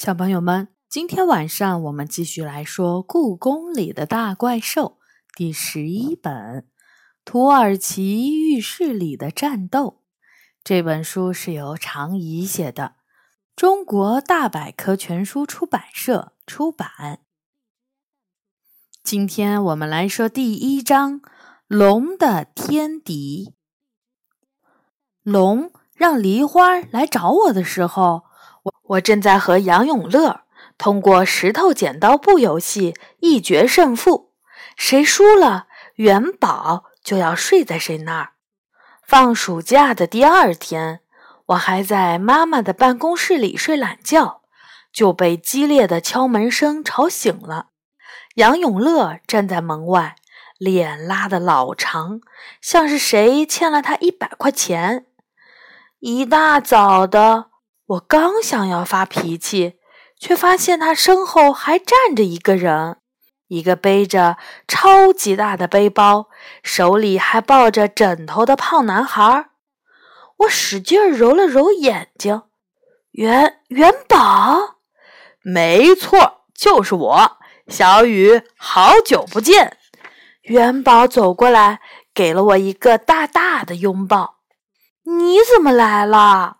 小朋友们，今天晚上我们继续来说《故宫里的大怪兽》第十一本《土耳其浴室里的战斗》。这本书是由常怡写的，中国大百科全书出版社出版。今天我们来说第一章《龙的天敌》。龙让梨花来找我的时候。我正在和杨永乐通过石头剪刀布游戏一决胜负，谁输了，元宝就要睡在谁那儿。放暑假的第二天，我还在妈妈的办公室里睡懒觉，就被激烈的敲门声吵醒了。杨永乐站在门外，脸拉得老长，像是谁欠了他一百块钱。一大早的。我刚想要发脾气，却发现他身后还站着一个人，一个背着超级大的背包、手里还抱着枕头的胖男孩。我使劲揉了揉眼睛，元元宝，没错，就是我，小雨，好久不见。元宝走过来，给了我一个大大的拥抱。你怎么来了？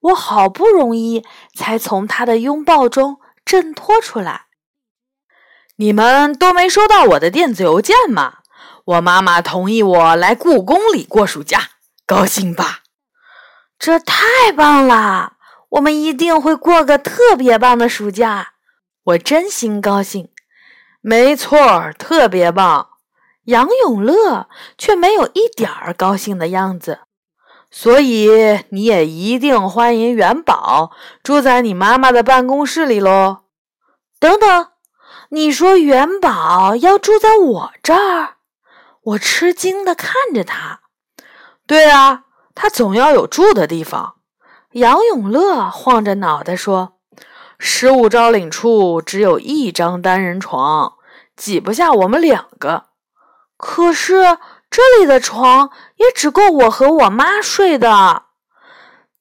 我好不容易才从他的拥抱中挣脱出来。你们都没收到我的电子邮件吗？我妈妈同意我来故宫里过暑假，高兴吧？这太棒了！我们一定会过个特别棒的暑假。我真心高兴。没错，特别棒。杨永乐却没有一点儿高兴的样子。所以你也一定欢迎元宝住在你妈妈的办公室里喽。等等，你说元宝要住在我这儿？我吃惊地看着他。对啊，他总要有住的地方。杨永乐晃着脑袋说：“失物招领处只有一张单人床，挤不下我们两个。可是……”这里的床也只够我和我妈睡的，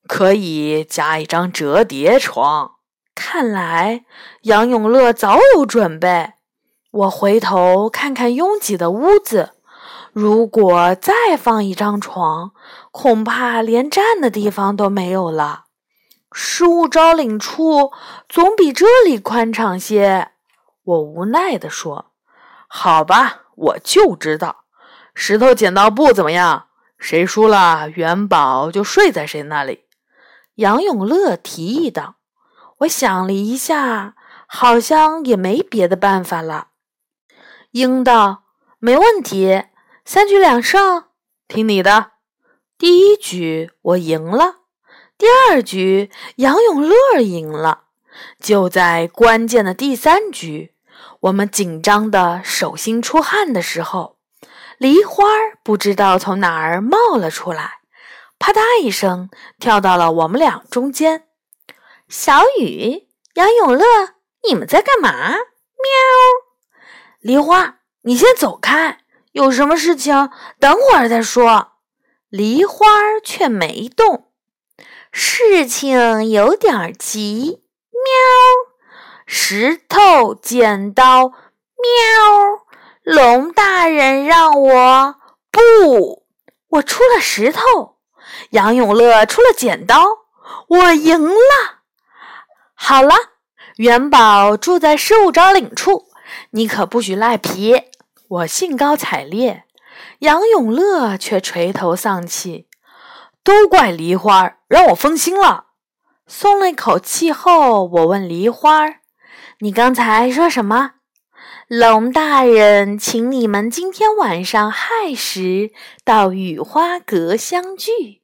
可以加一张折叠床。看来杨永乐早有准备。我回头看看拥挤的屋子，如果再放一张床，恐怕连站的地方都没有了。失物招领处总比这里宽敞些。我无奈地说：“好吧，我就知道。”石头剪刀布怎么样？谁输了，元宝就睡在谁那里。杨永乐提议道。我想了一下，好像也没别的办法了。应道：“没问题，三局两胜，听你的。”第一局我赢了，第二局杨永乐赢了。就在关键的第三局，我们紧张的手心出汗的时候。梨花不知道从哪儿冒了出来，啪嗒一声跳到了我们俩中间。小雨、杨永乐，你们在干嘛？喵！梨花，你先走开，有什么事情等会儿再说。梨花却没动，事情有点急。喵！石头剪刀，喵！龙大人让我不，我出了石头，杨永乐出了剪刀，我赢了。好了，元宝住在失物招领处，你可不许赖皮。我兴高采烈，杨永乐却垂头丧气。都怪梨花，让我分心了。松了一口气后，我问梨花：“你刚才说什么？”龙大人，请你们今天晚上亥时到雨花阁相聚。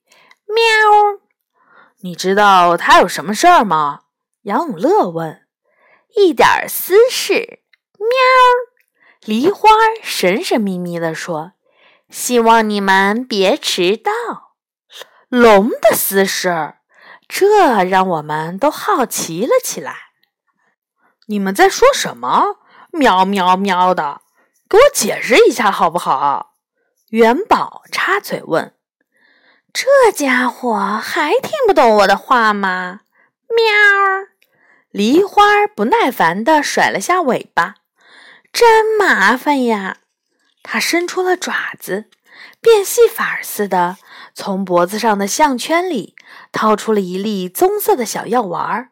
喵！你知道他有什么事儿吗？杨永乐问。一点私事。喵！梨花神神秘秘地说：“希望你们别迟到。”龙的私事，这让我们都好奇了起来。你们在说什么？喵喵喵的，给我解释一下好不好？元宝插嘴问：“这家伙还听不懂我的话吗？”喵！梨花不耐烦地甩了下尾巴，真麻烦呀！它伸出了爪子，变戏法似的从脖子上的项圈里掏出了一粒棕色的小药丸，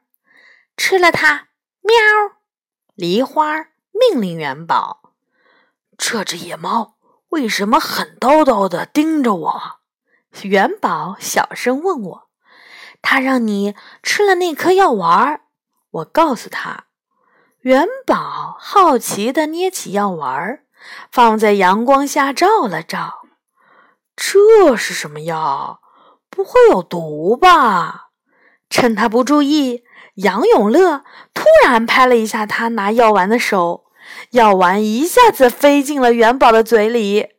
吃了它。喵！梨花命令元宝：“这只野猫为什么狠叨叨地盯着我？”元宝小声问我：“他让你吃了那颗药丸？”我告诉他，元宝好奇地捏起药丸，放在阳光下照了照。这是什么药？不会有毒吧？趁他不注意，杨永乐突然拍了一下他拿药丸的手，药丸一下子飞进了元宝的嘴里。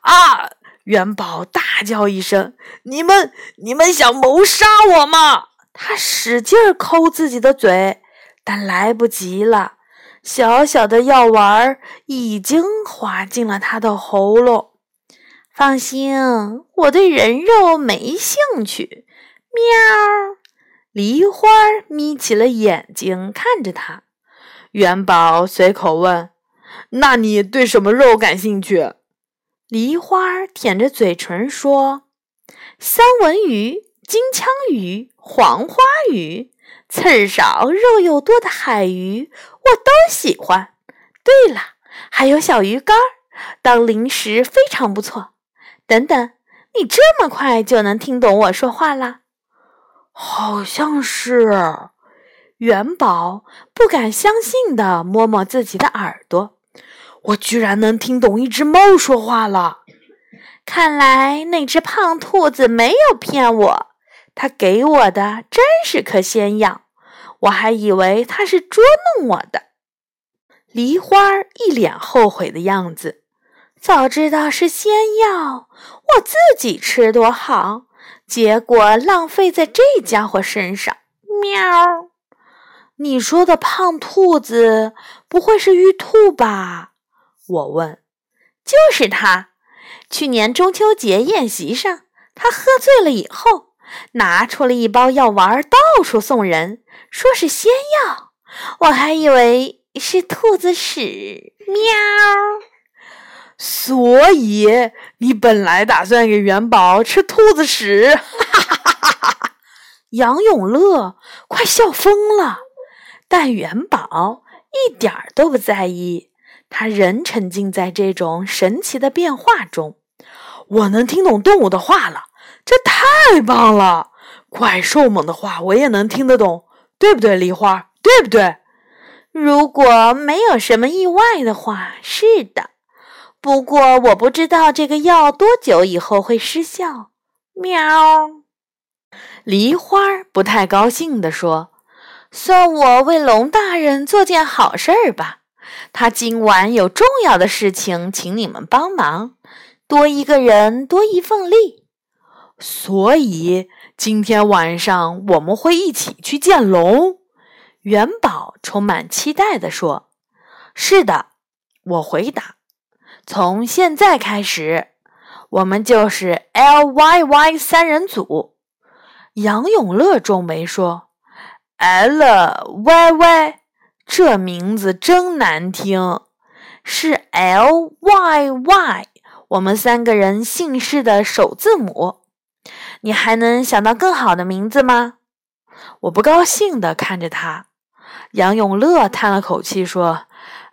啊！元宝大叫一声：“你们，你们想谋杀我吗？”他使劲抠自己的嘴，但来不及了。小小的药丸已经滑进了他的喉咙。放心，我对人肉没兴趣。喵！梨花眯起了眼睛看着他。元宝随口问：“那你对什么肉感兴趣？”梨花舔着嘴唇说：“三文鱼。”金枪鱼、黄花鱼、刺少肉又多的海鱼，我都喜欢。对了，还有小鱼干，当零食非常不错。等等，你这么快就能听懂我说话了？好像是。元宝不敢相信地摸摸自己的耳朵，我居然能听懂一只猫说话了。看来那只胖兔子没有骗我。它给我的真是颗仙药，我还以为它是捉弄我的。梨花一脸后悔的样子，早知道是仙药，我自己吃多好，结果浪费在这家伙身上。喵！你说的胖兔子不会是玉兔吧？我问。就是他。去年中秋节宴席上，他喝醉了以后。拿出了一包药丸，到处送人，说是仙药。我还以为是兔子屎。喵！所以你本来打算给元宝吃兔子屎？哈哈哈哈哈哈！杨永乐快笑疯了，但元宝一点儿都不在意，他仍沉浸在这种神奇的变化中。我能听懂动物的话了。这太棒了！怪兽们的话我也能听得懂，对不对，梨花？对不对？如果没有什么意外的话，是的。不过我不知道这个药多久以后会失效。喵！梨花不太高兴地说：“算我为龙大人做件好事儿吧。他今晚有重要的事情，请你们帮忙。多一个人，多一份力。”所以今天晚上我们会一起去见龙。元宝充满期待地说：“是的。”我回答：“从现在开始，我们就是 L Y Y 三人组。”杨永乐皱眉说：“L Y Y 这名字真难听，是 L Y Y，我们三个人姓氏的首字母。”你还能想到更好的名字吗？我不高兴地看着他。杨永乐叹了口气说：“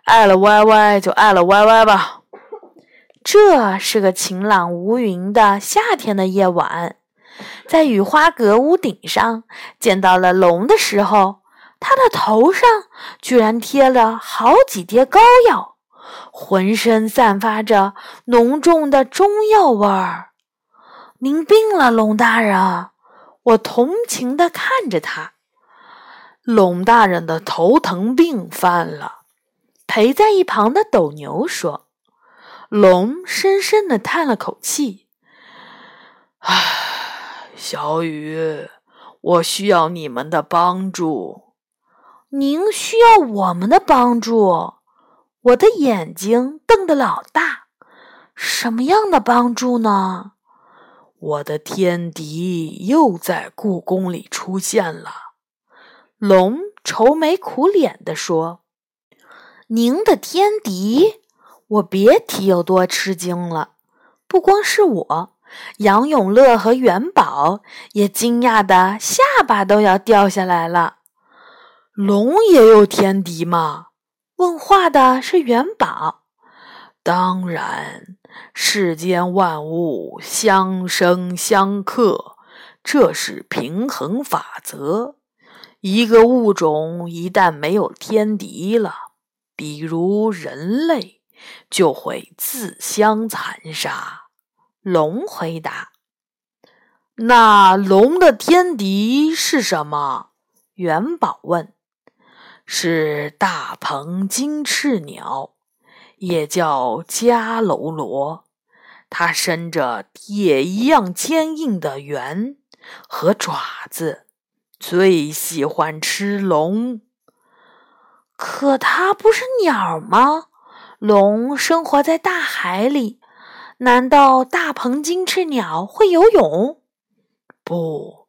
爱了 Y Y 就爱了 Y Y 吧。”这是个晴朗无云的夏天的夜晚，在雨花阁屋顶上见到了龙的时候，他的头上居然贴了好几叠膏药，浑身散发着浓重的中药味儿。您病了，龙大人。我同情地看着他。龙大人的头疼病犯了。陪在一旁的斗牛说。龙深深地叹了口气：“唉，小雨，我需要你们的帮助。您需要我们的帮助？我的眼睛瞪得老大。什么样的帮助呢？”我的天敌又在故宫里出现了。龙愁眉苦脸地说：“您的天敌？我别提有多吃惊了。不光是我，杨永乐和元宝也惊讶的下巴都要掉下来了。龙也有天敌吗？”问话的是元宝。当然，世间万物相生相克，这是平衡法则。一个物种一旦没有天敌了，比如人类，就会自相残杀。龙回答：“那龙的天敌是什么？”元宝问：“是大鹏金翅鸟。”也叫迦楼罗，它伸着铁一样坚硬的圆和爪子，最喜欢吃龙。可它不是鸟吗？龙生活在大海里，难道大鹏金翅鸟会游泳？不，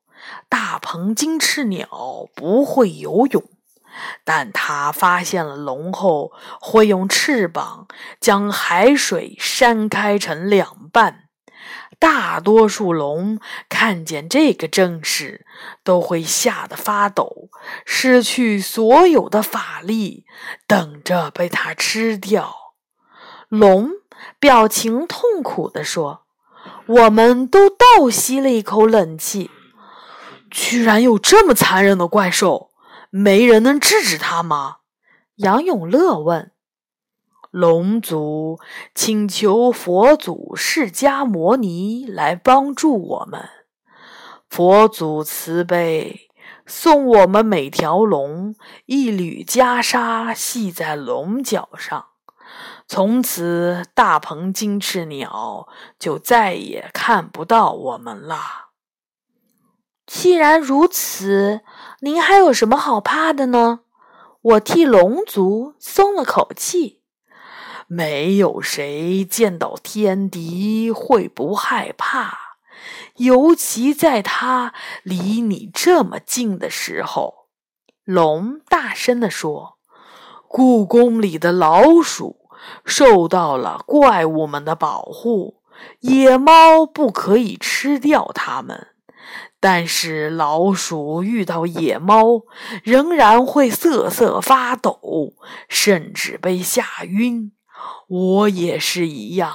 大鹏金翅鸟不会游泳。但它发现了龙后，会用翅膀将海水扇开成两半。大多数龙看见这个阵势，都会吓得发抖，失去所有的法力，等着被它吃掉。龙表情痛苦地说：“我们都倒吸了一口冷气，居然有这么残忍的怪兽！”没人能制止他吗？杨永乐问。龙族请求佛祖释迦摩尼来帮助我们。佛祖慈悲，送我们每条龙一缕袈裟，系在龙角上。从此，大鹏金翅鸟就再也看不到我们了。既然如此，您还有什么好怕的呢？我替龙族松了口气。没有谁见到天敌会不害怕，尤其在他离你这么近的时候。龙大声地说：“故宫里的老鼠受到了怪物们的保护，野猫不可以吃掉它们。”但是老鼠遇到野猫，仍然会瑟瑟发抖，甚至被吓晕。我也是一样。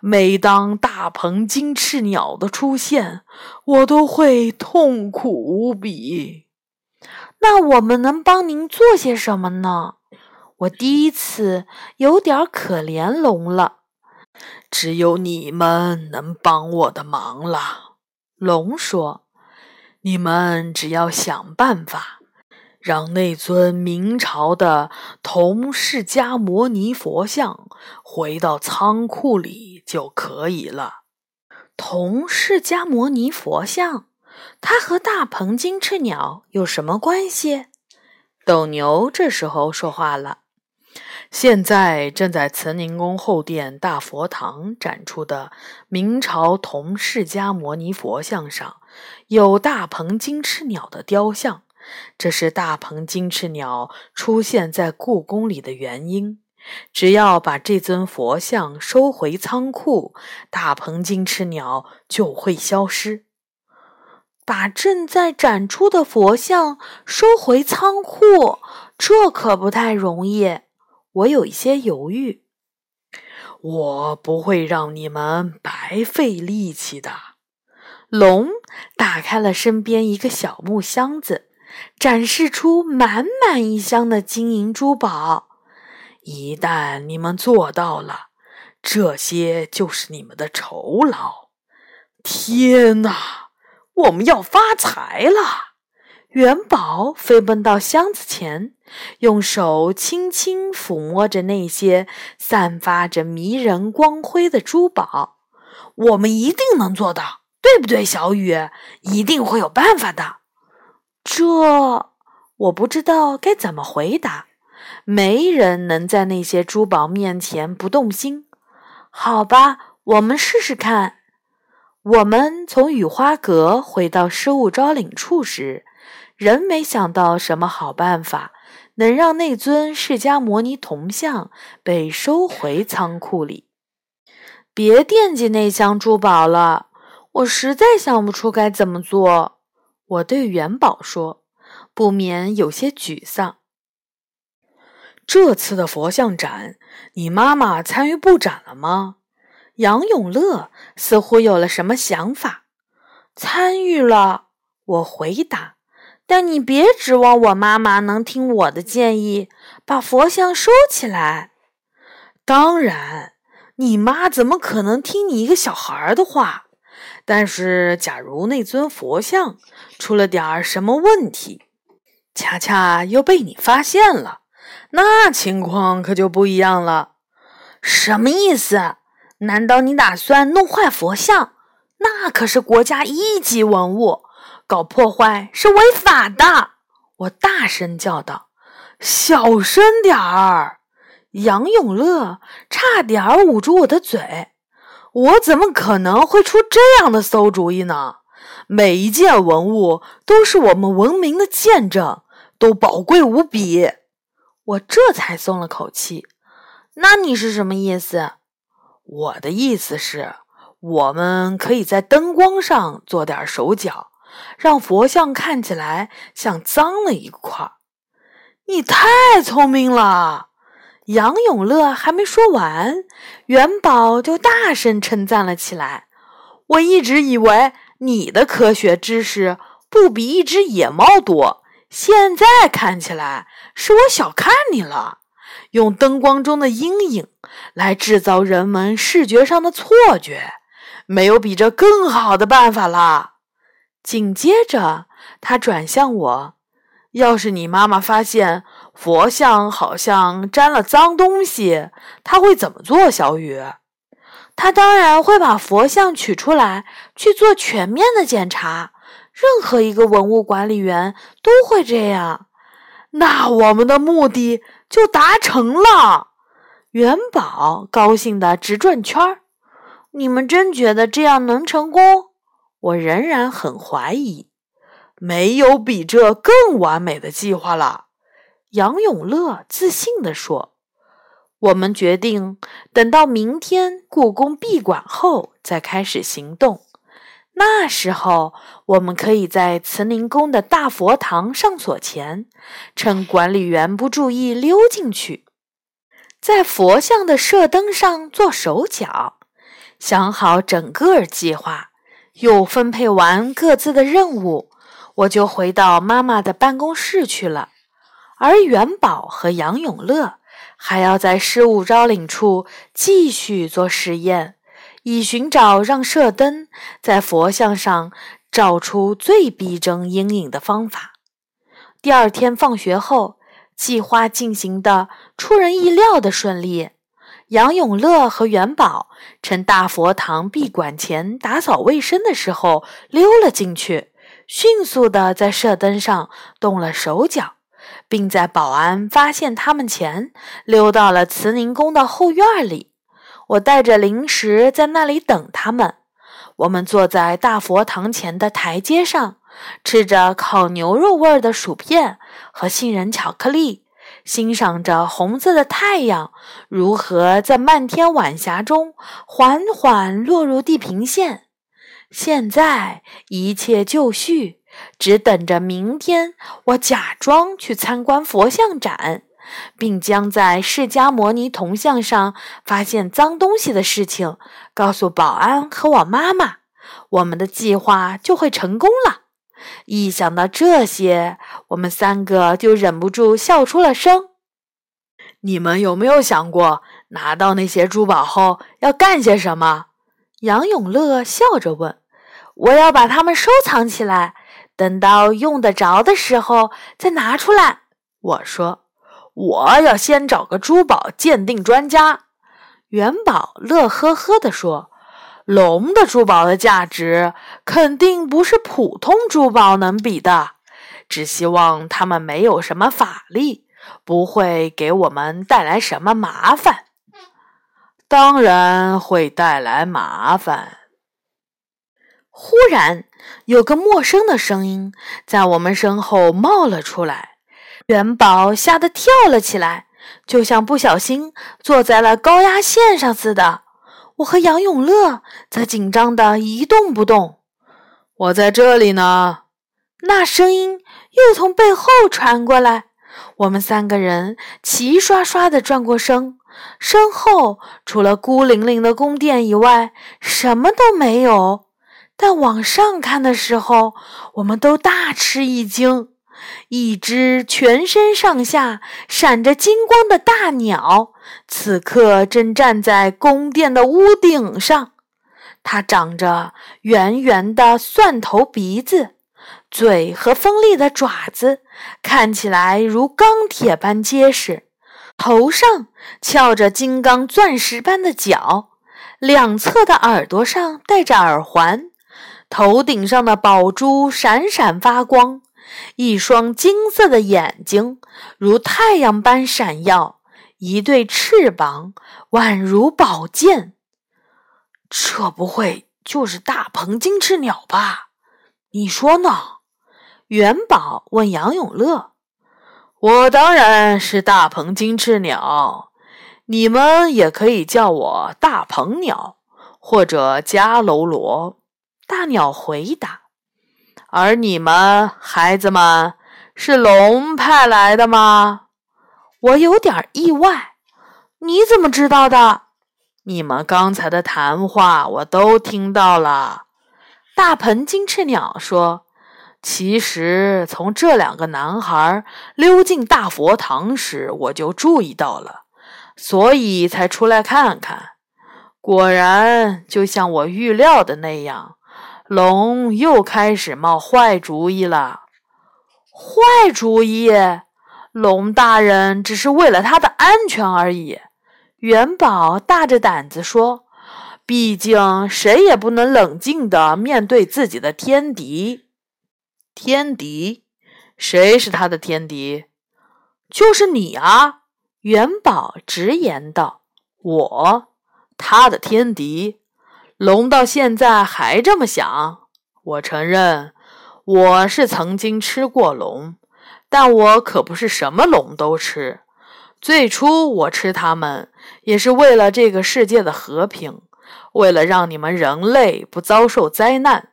每当大鹏金翅鸟的出现，我都会痛苦无比。那我们能帮您做些什么呢？我第一次有点可怜龙了。只有你们能帮我的忙了。龙说。你们只要想办法，让那尊明朝的铜释迦摩尼佛像回到仓库里就可以了。铜释迦摩尼佛像，它和大鹏金翅鸟有什么关系？斗牛这时候说话了。现在正在慈宁宫后殿大佛堂展出的明朝铜释迦摩尼佛像上，有大鹏金翅鸟的雕像。这是大鹏金翅鸟出现在故宫里的原因。只要把这尊佛像收回仓库，大鹏金翅鸟就会消失。把正在展出的佛像收回仓库，这可不太容易。我有一些犹豫，我不会让你们白费力气的。龙打开了身边一个小木箱子，展示出满满一箱的金银珠宝。一旦你们做到了，这些就是你们的酬劳。天哪，我们要发财了！元宝飞奔到箱子前，用手轻轻抚摸着那些散发着迷人光辉的珠宝。我们一定能做到，对不对，小雨？一定会有办法的。这我不知道该怎么回答。没人能在那些珠宝面前不动心。好吧，我们试试看。我们从雨花阁回到失物招领处时。仍没想到什么好办法，能让那尊释迦摩尼铜像被收回仓库里。别惦记那箱珠宝了，我实在想不出该怎么做。我对元宝说，不免有些沮丧。这次的佛像展，你妈妈参与布展了吗？杨永乐似乎有了什么想法。参与了，我回答。但你别指望我妈妈能听我的建议，把佛像收起来。当然，你妈怎么可能听你一个小孩的话？但是，假如那尊佛像出了点儿什么问题，恰恰又被你发现了，那情况可就不一样了。什么意思？难道你打算弄坏佛像？那可是国家一级文物。搞破坏是违法的！我大声叫道：“小声点儿！”杨永乐差点捂住我的嘴。我怎么可能会出这样的馊主意呢？每一件文物都是我们文明的见证，都宝贵无比。我这才松了口气。那你是什么意思？我的意思是，我们可以在灯光上做点手脚。让佛像看起来像脏了一块。你太聪明了！杨永乐还没说完，元宝就大声称赞了起来。我一直以为你的科学知识不比一只野猫多，现在看起来是我小看你了。用灯光中的阴影来制造人们视觉上的错觉，没有比这更好的办法了。紧接着，他转向我：“要是你妈妈发现佛像好像沾了脏东西，她会怎么做？”小雨，他当然会把佛像取出来去做全面的检查。任何一个文物管理员都会这样。那我们的目的就达成了。元宝高兴的直转圈儿。你们真觉得这样能成功？我仍然很怀疑，没有比这更完美的计划了。杨永乐自信地说：“我们决定等到明天故宫闭馆后再开始行动。那时候，我们可以在慈宁宫的大佛堂上锁前，趁管理员不注意溜进去，在佛像的射灯上做手脚。想好整个计划。”又分配完各自的任务，我就回到妈妈的办公室去了。而元宝和杨永乐还要在失物招领处继续做实验，以寻找让射灯在佛像上照出最逼真阴影的方法。第二天放学后，计划进行的出人意料的顺利。杨永乐和元宝趁大佛堂闭馆前打扫卫生的时候溜了进去，迅速地在射灯上动了手脚，并在保安发现他们前溜到了慈宁宫的后院里。我带着零食在那里等他们。我们坐在大佛堂前的台阶上，吃着烤牛肉味的薯片和杏仁巧克力。欣赏着红色的太阳如何在漫天晚霞中缓缓落入地平线。现在一切就绪，只等着明天我假装去参观佛像展，并将在释迦摩尼铜像上发现脏东西的事情告诉保安和我妈妈，我们的计划就会成功了。一想到这些，我们三个就忍不住笑出了声。你们有没有想过，拿到那些珠宝后要干些什么？杨永乐笑着问。我要把它们收藏起来，等到用得着的时候再拿出来。我说，我要先找个珠宝鉴定专家。元宝乐呵呵地说。龙的珠宝的价值肯定不是普通珠宝能比的，只希望他们没有什么法力，不会给我们带来什么麻烦。当然会带来麻烦。忽然，有个陌生的声音在我们身后冒了出来，元宝吓得跳了起来，就像不小心坐在了高压线上似的。我和杨永乐则紧张的一动不动。我在这里呢。那声音又从背后传过来。我们三个人齐刷刷的转过身，身后除了孤零零的宫殿以外，什么都没有。但往上看的时候，我们都大吃一惊。一只全身上下闪着金光的大鸟，此刻正站在宫殿的屋顶上。它长着圆圆的蒜头鼻子，嘴和锋利的爪子看起来如钢铁般结实。头上翘着金刚钻石般的角，两侧的耳朵上戴着耳环。头顶上的宝珠闪闪发光，一双金色的眼睛如太阳般闪耀，一对翅膀宛如宝剑。这不会就是大鹏金翅鸟吧？你说呢？元宝问杨永乐。我当然是大鹏金翅鸟，你们也可以叫我大鹏鸟或者迦楼罗。大鸟回答：“而你们孩子们是龙派来的吗？”我有点意外。你怎么知道的？你们刚才的谈话我都听到了。大鹏金翅鸟说：“其实从这两个男孩溜进大佛堂时，我就注意到了，所以才出来看看。果然，就像我预料的那样。”龙又开始冒坏主意了。坏主意？龙大人只是为了他的安全而已。元宝大着胆子说：“毕竟谁也不能冷静地面对自己的天敌。”天敌？谁是他的天敌？就是你啊！元宝直言道：“我，他的天敌。”龙到现在还这么想。我承认，我是曾经吃过龙，但我可不是什么龙都吃。最初我吃它们，也是为了这个世界的和平，为了让你们人类不遭受灾难。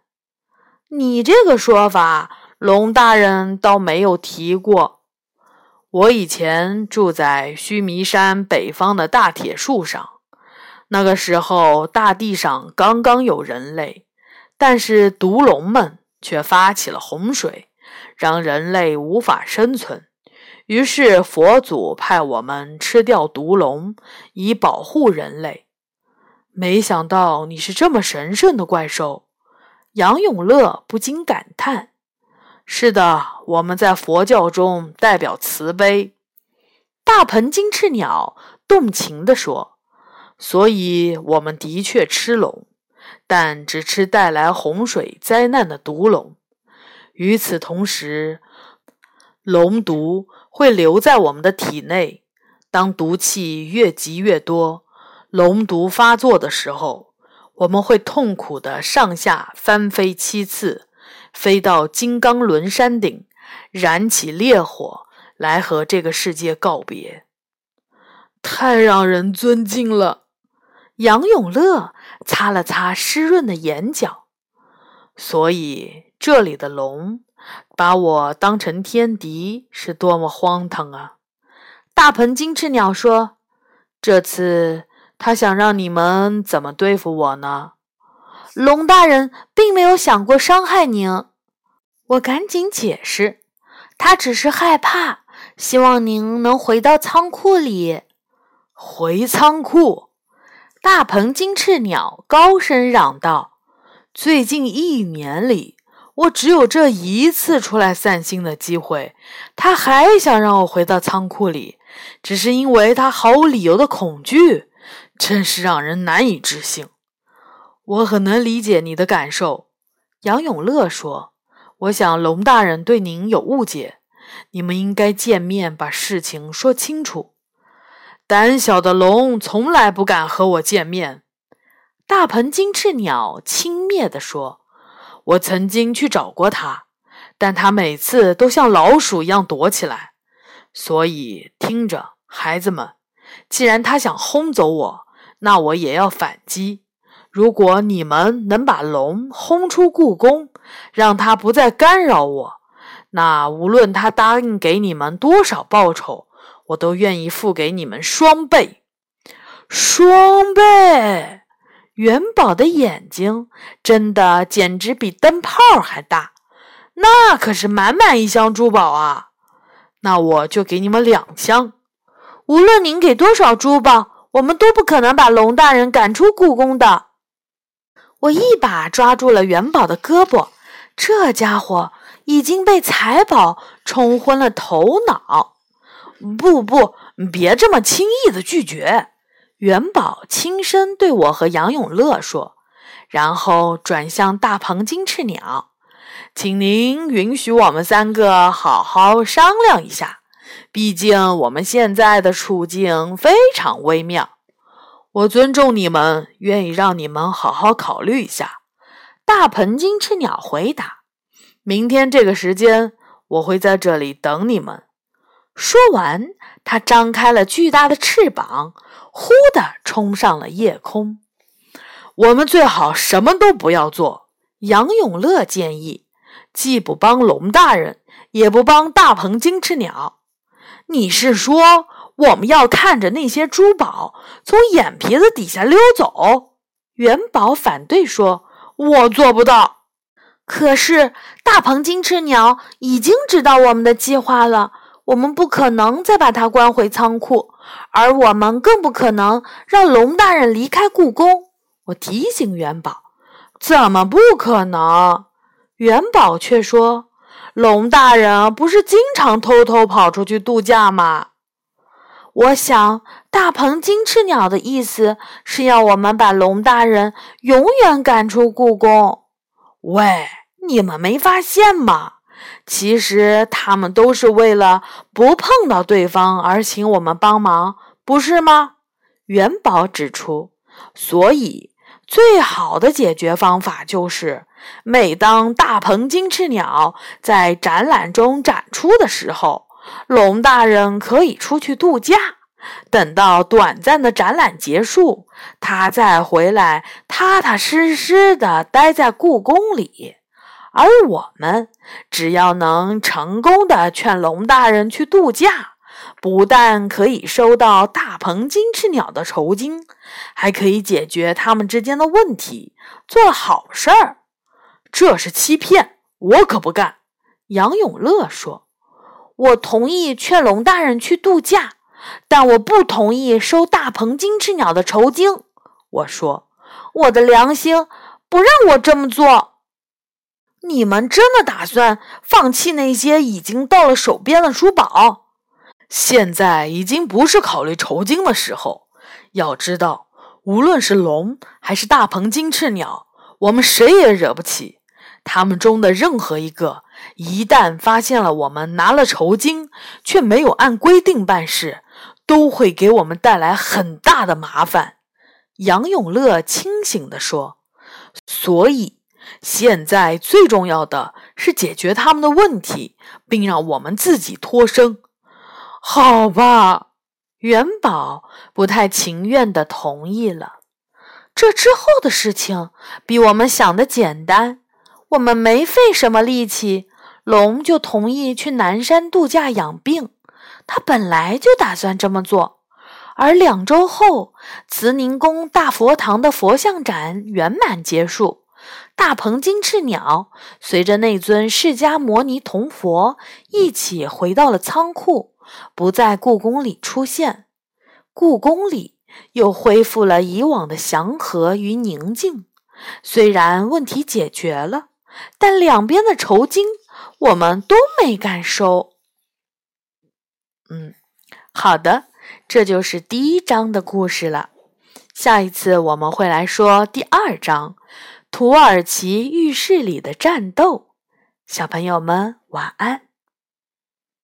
你这个说法，龙大人倒没有提过。我以前住在须弥山北方的大铁树上。那个时候，大地上刚刚有人类，但是毒龙们却发起了洪水，让人类无法生存。于是佛祖派我们吃掉毒龙，以保护人类。没想到你是这么神圣的怪兽，杨永乐不禁感叹：“是的，我们在佛教中代表慈悲。”大鹏金翅鸟动情地说。所以，我们的确吃龙，但只吃带来洪水灾难的毒龙。与此同时，龙毒会留在我们的体内。当毒气越积越多，龙毒发作的时候，我们会痛苦的上下翻飞七次，飞到金刚轮山顶，燃起烈火，来和这个世界告别。太让人尊敬了。杨永乐擦了擦湿润的眼角，所以这里的龙把我当成天敌，是多么荒唐啊！大鹏金翅鸟说：“这次他想让你们怎么对付我呢？”龙大人并没有想过伤害您，我赶紧解释：“他只是害怕，希望您能回到仓库里。”回仓库。大鹏金翅鸟高声嚷道：“最近一年里，我只有这一次出来散心的机会。他还想让我回到仓库里，只是因为他毫无理由的恐惧，真是让人难以置信。”我很能理解你的感受，杨永乐说：“我想龙大人对您有误解，你们应该见面把事情说清楚。”胆小的龙从来不敢和我见面。”大鹏金翅鸟轻蔑地说，“我曾经去找过他，但他每次都像老鼠一样躲起来。所以，听着，孩子们，既然他想轰走我，那我也要反击。如果你们能把龙轰出故宫，让他不再干扰我，那无论他答应给你们多少报酬，我都愿意付给你们双倍。双倍！元宝的眼睛真的简直比灯泡还大，那可是满满一箱珠宝啊！那我就给你们两箱。无论您给多少珠宝，我们都不可能把龙大人赶出故宫的。我一把抓住了元宝的胳膊，这家伙已经被财宝冲昏了头脑。不不，别这么轻易的拒绝！元宝轻声对我和杨永乐说，然后转向大鹏金翅鸟。请您允许我们三个好好商量一下，毕竟我们现在的处境非常微妙。我尊重你们，愿意让你们好好考虑一下。大鹏金翅鸟回答：“明天这个时间，我会在这里等你们。”说完，它张开了巨大的翅膀，呼的冲上了夜空。我们最好什么都不要做，杨永乐建议。既不帮龙大人，也不帮大鹏金翅鸟。你是说我们要看着那些珠宝从眼皮子底下溜走？元宝反对说：“我做不到。”可是大鹏金翅鸟已经知道我们的计划了，我们不可能再把它关回仓库，而我们更不可能让龙大人离开故宫。我提醒元宝：“怎么不可能？”元宝却说：“龙大人不是经常偷偷跑出去度假吗？”我想，大鹏金翅鸟的意思是要我们把龙大人永远赶出故宫。喂，你们没发现吗？其实他们都是为了不碰到对方而请我们帮忙，不是吗？元宝指出，所以最好的解决方法就是。每当大鹏金翅鸟在展览中展出的时候，龙大人可以出去度假。等到短暂的展览结束，他再回来，踏踏实实的待在故宫里。而我们只要能成功的劝龙大人去度假，不但可以收到大鹏金翅鸟的酬金，还可以解决他们之间的问题，做好事儿。这是欺骗，我可不干。杨永乐说：“我同意劝龙大人去度假，但我不同意收大鹏金翅鸟的酬金。”我说：“我的良心不让我这么做。”你们真的打算放弃那些已经到了手边的珠宝？现在已经不是考虑酬金的时候。要知道，无论是龙还是大鹏金翅鸟，我们谁也惹不起。他们中的任何一个，一旦发现了我们拿了酬金却没有按规定办事，都会给我们带来很大的麻烦。”杨永乐清醒地说。“所以，现在最重要的是解决他们的问题，并让我们自己脱身。”好吧，元宝不太情愿地同意了。这之后的事情比我们想的简单。我们没费什么力气，龙就同意去南山度假养病。他本来就打算这么做。而两周后，慈宁宫大佛堂的佛像展圆满结束。大鹏金翅鸟随着那尊释迦摩尼铜佛一起回到了仓库，不在故宫里出现。故宫里又恢复了以往的祥和与宁静。虽然问题解决了。但两边的酬金我们都没敢收。嗯，好的，这就是第一章的故事了。下一次我们会来说第二章《土耳其浴室里的战斗》。小朋友们晚安。